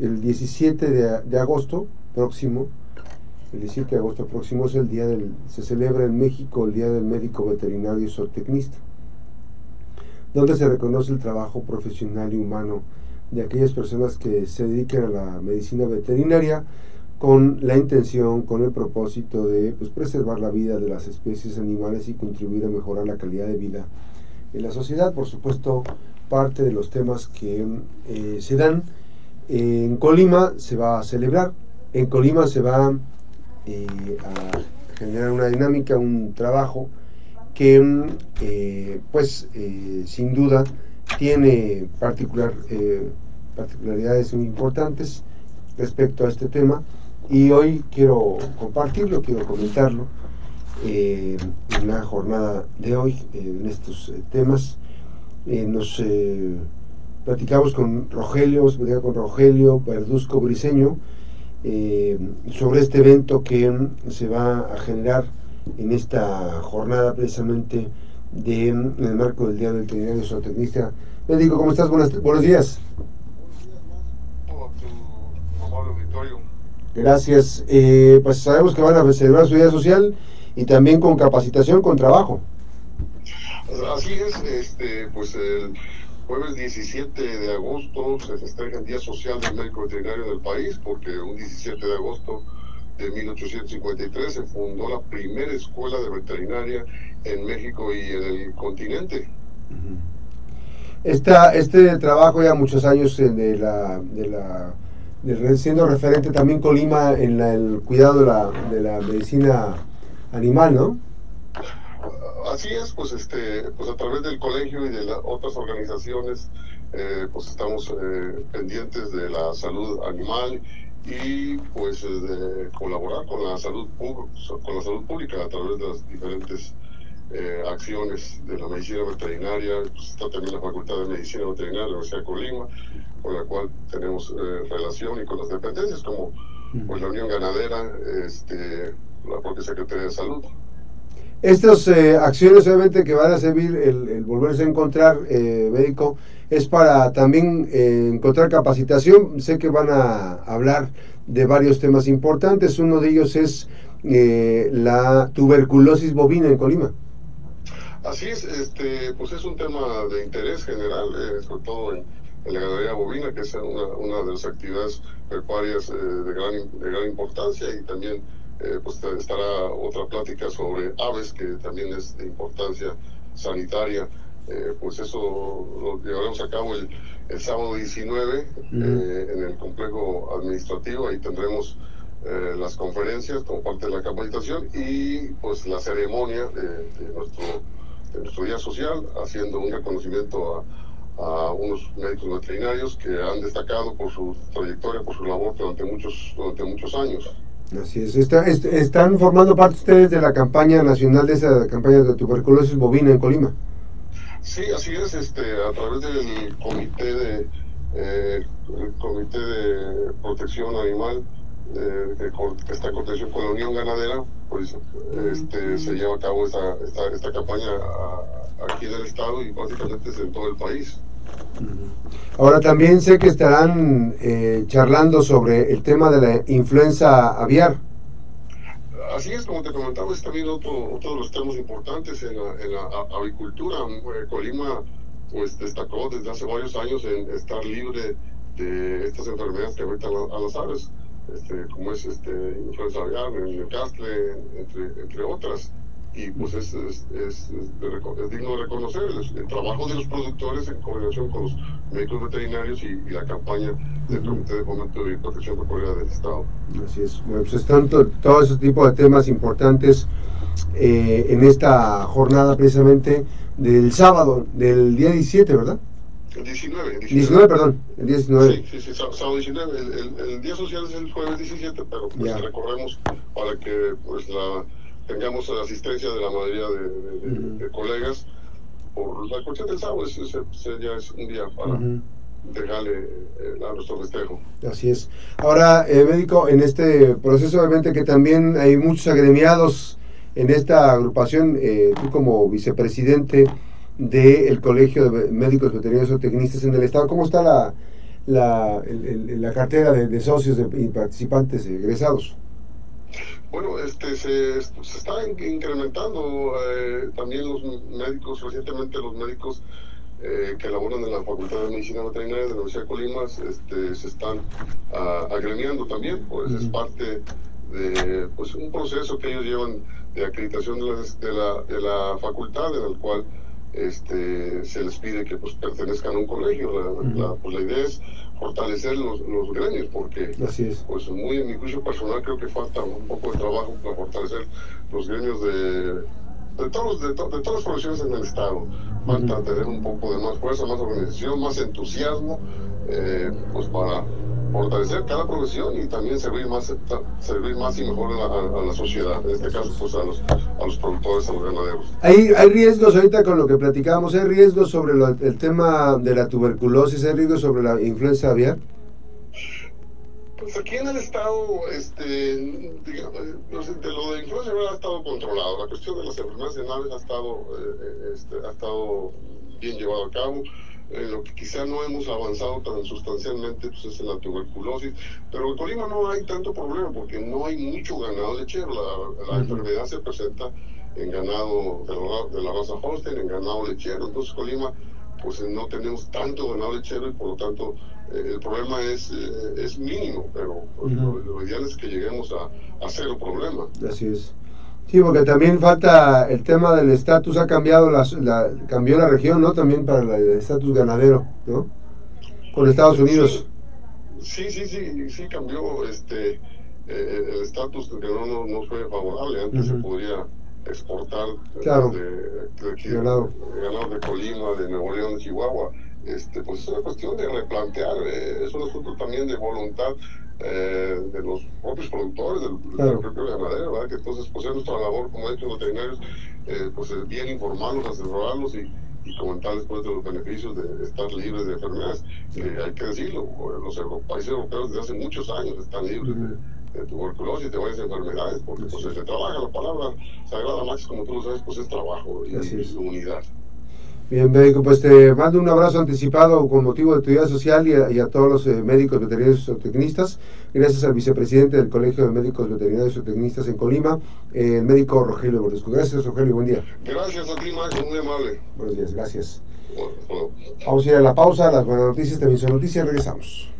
el 17 de, agosto próximo, el 17 de agosto próximo es el día del, se celebra en México el Día del Médico Veterinario y Zootecnista, donde se reconoce el trabajo profesional y humano de aquellas personas que se dedican a la medicina veterinaria con la intención, con el propósito de pues, preservar la vida de las especies animales y contribuir a mejorar la calidad de vida en la sociedad. Por supuesto, parte de los temas que eh, se dan en Colima se va a celebrar, en Colima se va eh, a generar una dinámica, un trabajo que eh, pues eh, sin duda tiene particular, particularidades muy importantes respecto a este tema y hoy quiero compartirlo, quiero comentarlo en la jornada de hoy en estos temas. nos platicamos con Rogelio, con Rogelio Verduzco Briseño eh, sobre este evento que se va a generar en esta jornada precisamente de, en el marco del Día del Veterinario Zootecnista. Médico, ¿cómo estás? Buenos, buenos días. Gracias. Eh, pues sabemos que van a celebrar su día social y también con capacitación, con trabajo. Así es, este, pues el jueves 17 de agosto se festeja el Día Social del Médico Veterinario del país, porque un 17 de agosto de 1853 se fundó la primera escuela de veterinaria en México y en el continente. este trabajo ya muchos años de la, de la siendo referente también Colima en el cuidado de la, de la medicina animal, ¿no? Así es, pues este, pues a través del colegio y de las otras organizaciones, eh, pues estamos eh, pendientes de la salud animal y pues de colaborar con la salud con la salud pública a través de las diferentes eh, acciones de la medicina veterinaria. Pues está también la Facultad de Medicina Veterinaria de la Universidad de Colima, con la cual tenemos relación y con las dependencias como pues la Unión Ganadera, este, la propia Secretaría de Salud. Estas eh, acciones obviamente que van a servir el, volverse a encontrar eh, médico es para también eh, encontrar capacitación. Sé que van a hablar de varios temas importantes. Uno de ellos es la tuberculosis bovina en Colima. Así es, este, pues es un tema de interés general, sobre todo en, la ganadería bovina, que es una, de las actividades pecuarias de, gran, de gran importancia y también eh, pues estará otra plática sobre aves, que también es de importancia sanitaria. Eh, pues eso lo llevaremos a cabo el, el sábado 19 eh, en el complejo administrativo. Ahí tendremos las conferencias como parte de la capacitación y pues la ceremonia de, nuestro, de nuestro día social, haciendo un reconocimiento a, a unos médicos veterinarios que han destacado por su trayectoria, por su labor durante muchos, durante muchos años. Así es. ¿Están formando parte ustedes de la campaña nacional de esa campaña de tuberculosis bovina en Colima? Sí, así es. Este, a través del comité de eh, comité de protección animal eh, que, está en contención con la Unión Ganadera, pues este, se lleva a cabo esta, esta, esta campaña aquí en el estado y básicamente es en todo el país. Ahora también sé que estarán eh, charlando sobre el tema de la influenza aviar. Así es, como te comentaba, es también otro, otro de los temas importantes en la, avicultura. Eh, Colima pues destacó desde hace varios años en estar libre de estas enfermedades que afectan a, las aves, este, como es este, influenza aviar, el castle, entre, entre otras y pues es, es, es, digno de reconocer el, trabajo de los productores en coordinación con los médicos veterinarios y, la campaña del Comité de Fomento y Protección Pecuaria del Estado. Así es, bueno, pues están todo ese tipo de temas importantes eh, en esta jornada precisamente del sábado, del día 17, ¿verdad? El 19, 19. perdón, el 19. Sí, sí, sí, sábado 19. El, el, día social es el jueves 17, pero pues recorremos para que pues la tengamos la asistencia de la mayoría de, colegas por la cuestión del sábado, ese, ya es un día para dejarle eh, a nuestro festejo. Así es. Ahora, eh, médico, en este proceso obviamente que también hay muchos agremiados en esta agrupación, eh, tú como vicepresidente del Colegio de Médicos Veterinarios o Tecnistas en el Estado, ¿cómo está la, la, la cartera de, socios y participantes egresados. Bueno, este, se, se está incrementando eh, también los médicos, recientemente los médicos eh, que laboran en la Facultad de Medicina Veterinaria de la Universidad de Colima este, se están uh, agremiando también, pues es parte de pues, un proceso que ellos llevan de acreditación de la, de la, de la facultad, en el cual este, se les pide que pues, pertenezcan a un colegio. La, pues, la idea es fortalecer los, los gremios, porque pues muy en mi juicio personal creo que falta un poco de trabajo para fortalecer los gremios de, de, todos, de, de todas las profesiones en el Estado. Falta tener un poco de más fuerza, más organización, más entusiasmo, eh, pues para fortalecer cada profesión y también servir más servir más y mejor a, la sociedad, en este caso pues a los, a los productores, a los ganaderos. Hay, hay riesgos ahorita con lo que platicábamos, hay riesgos sobre el tema de la tuberculosis, hay riesgos sobre la influenza aviar. Pues aquí en el estado, este, digamos, de lo de influenza aviar ha estado controlado, la cuestión de las enfermedades de naves ha estado, eh, este, ha estado bien llevado a cabo en lo que quizá no hemos avanzado tan sustancialmente pues es en la tuberculosis, pero en Colima no hay tanto problema porque no hay mucho ganado lechero, la, la enfermedad se presenta en ganado de la, de la raza Holstein, en ganado lechero, entonces Colima pues no tenemos tanto ganado lechero y por lo tanto eh, el problema es, eh, es mínimo, pero pues, lo, ideal es que lleguemos a, a cero problema. Así es. Sí, porque también falta el tema del estatus, ha cambiado la, la, cambió la región, ¿no? También para el estatus ganadero, ¿no? Con Estados Unidos. Sí, sí, sí, sí, cambió este eh, el estatus que no, no, fue favorable. Antes se podría exportar claro. de, de, ganado. de Colima, de Nuevo León, de Chihuahua. Este, pues es una cuestión de replantear, eh, es un asunto también de voluntad eh, de los propios productores, del, claro. propio ganadero, ¿verdad? que entonces pues es nuestra labor como hechos veterinarios, eh, pues es bien informarlos, asesorarlos y, y comentar después de los beneficios de estar libres de enfermedades, que hay que decirlo, los países europeos desde hace muchos años están libres de, de, tuberculosis, de varias enfermedades, porque pues se trabaja, la palabra sagrada Max, como tú lo sabes, pues es trabajo y, y unidad. Bien, médico, pues te mando un abrazo anticipado con motivo de tu vida social y a, todos los eh, médicos veterinarios y zootecnistas. Gracias al vicepresidente del Colegio de Médicos Veterinarios y Zootecnistas en Colima, el médico Rogelio Borresco. Gracias, Rogelio, buen día. Gracias a ti, Max, muy amable. Buenos días, gracias. Vamos a ir a la pausa, las buenas noticias también son noticias, regresamos.